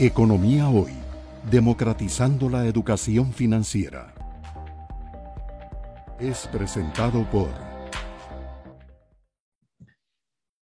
Economía Hoy, democratizando la educación financiera. Es presentado por...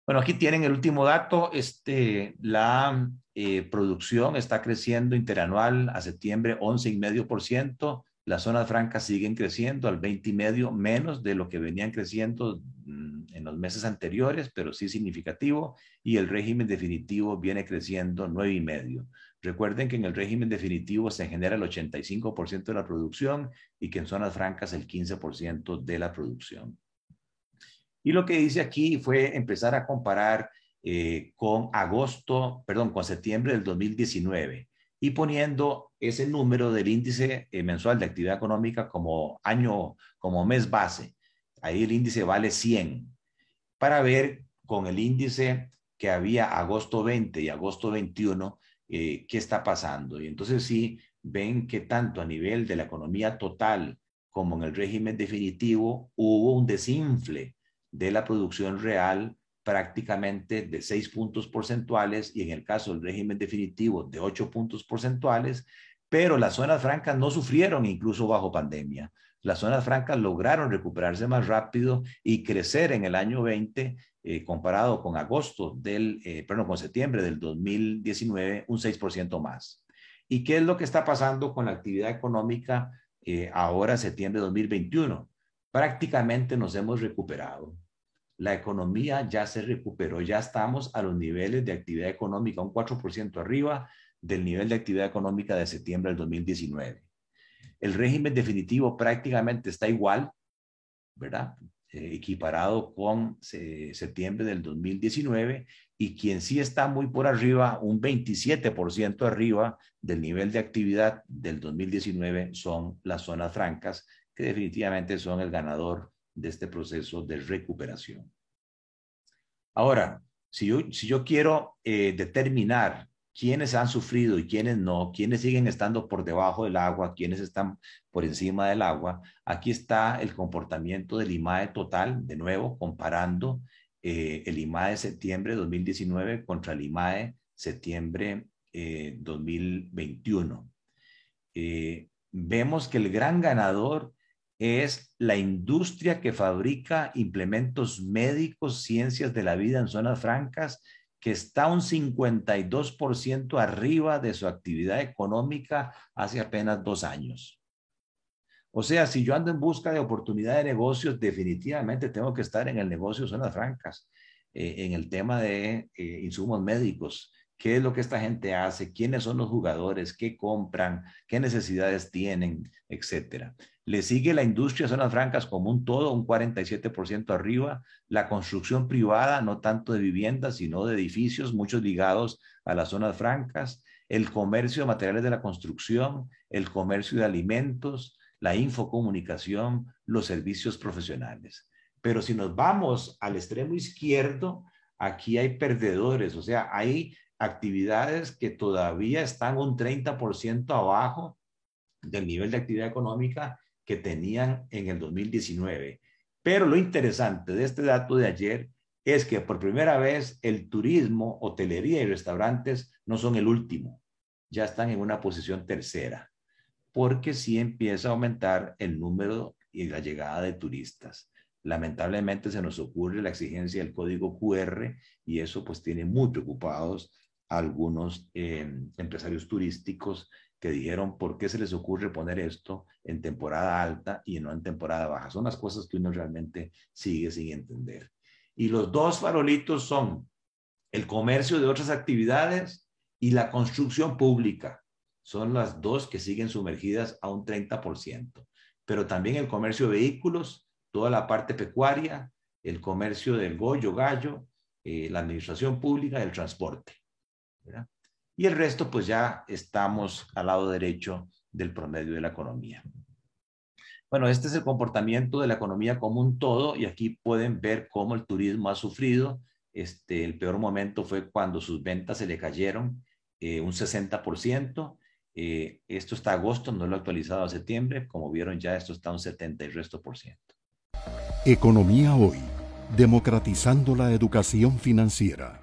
Bueno, aquí tienen el último dato. Este, la eh, producción está creciendo interanual a septiembre 11,5%. Las zonas francas siguen creciendo al 20,5%, menos de lo que venían creciendo mm, en los meses anteriores, pero sí significativo. Y el régimen definitivo viene creciendo 9,5%. Recuerden que en el régimen definitivo se genera el 85% de la producción y que en zonas francas el 15% de la producción. Y lo que hice aquí fue empezar a comparar eh, con agosto, perdón, con septiembre del 2019 y poniendo ese número del índice eh, mensual de actividad económica como año, como mes base. Ahí el índice vale 100 para ver con el índice que había agosto 20 y agosto 21 eh, qué está pasando. Y entonces sí ven que tanto a nivel de la economía total como en el régimen definitivo hubo un desinfle de la producción real prácticamente de seis puntos porcentuales y en el caso del régimen definitivo de ocho puntos porcentuales, pero las zonas francas no sufrieron incluso bajo pandemia. Las zonas francas lograron recuperarse más rápido y crecer en el año 20 eh, comparado con agosto del, eh, perdón, con septiembre del 2019, un 6% más. ¿Y qué es lo que está pasando con la actividad económica eh, ahora, septiembre de 2021? Prácticamente nos hemos recuperado la economía ya se recuperó, ya estamos a los niveles de actividad económica, un 4% arriba del nivel de actividad económica de septiembre del 2019. El régimen definitivo prácticamente está igual, ¿verdad? Eh, equiparado con eh, septiembre del 2019 y quien sí está muy por arriba, un 27% arriba del nivel de actividad del 2019 son las zonas francas, que definitivamente son el ganador de este proceso de recuperación. Ahora, si yo, si yo quiero eh, determinar quiénes han sufrido y quiénes no, quiénes siguen estando por debajo del agua, quiénes están por encima del agua, aquí está el comportamiento del IMAE total, de nuevo, comparando eh, el IMAE de septiembre de 2019 contra el IMAE septiembre eh, 2021. Eh, vemos que el gran ganador es la industria que fabrica implementos médicos, ciencias de la vida en zonas francas, que está un 52% arriba de su actividad económica hace apenas dos años. O sea, si yo ando en busca de oportunidad de negocios, definitivamente tengo que estar en el negocio de zonas francas, eh, en el tema de eh, insumos médicos, qué es lo que esta gente hace, quiénes son los jugadores, qué compran, qué necesidades tienen, etcétera. Le sigue la industria de zonas francas como un todo, un 47% arriba, la construcción privada, no tanto de viviendas, sino de edificios, muchos ligados a las zonas francas, el comercio de materiales de la construcción, el comercio de alimentos, la infocomunicación, los servicios profesionales. Pero si nos vamos al extremo izquierdo, aquí hay perdedores, o sea, hay actividades que todavía están un 30% abajo del nivel de actividad económica que tenían en el 2019. Pero lo interesante de este dato de ayer es que por primera vez el turismo, hotelería y restaurantes no son el último, ya están en una posición tercera, porque sí empieza a aumentar el número y la llegada de turistas. Lamentablemente se nos ocurre la exigencia del código QR y eso pues tiene muy preocupados algunos eh, empresarios turísticos que dijeron, ¿por qué se les ocurre poner esto en temporada alta y no en temporada baja? Son las cosas que uno realmente sigue sin entender. Y los dos farolitos son el comercio de otras actividades y la construcción pública. Son las dos que siguen sumergidas a un 30%. Pero también el comercio de vehículos, toda la parte pecuaria, el comercio del goyo, gallo, eh, la administración pública, el transporte. Y el resto, pues ya estamos al lado derecho del promedio de la economía. Bueno, este es el comportamiento de la economía como un todo y aquí pueden ver cómo el turismo ha sufrido. Este, el peor momento fue cuando sus ventas se le cayeron eh, un 60%. Eh, esto está agosto, no lo he actualizado a septiembre. Como vieron ya, esto está un 70 y resto por ciento. Economía hoy, democratizando la educación financiera.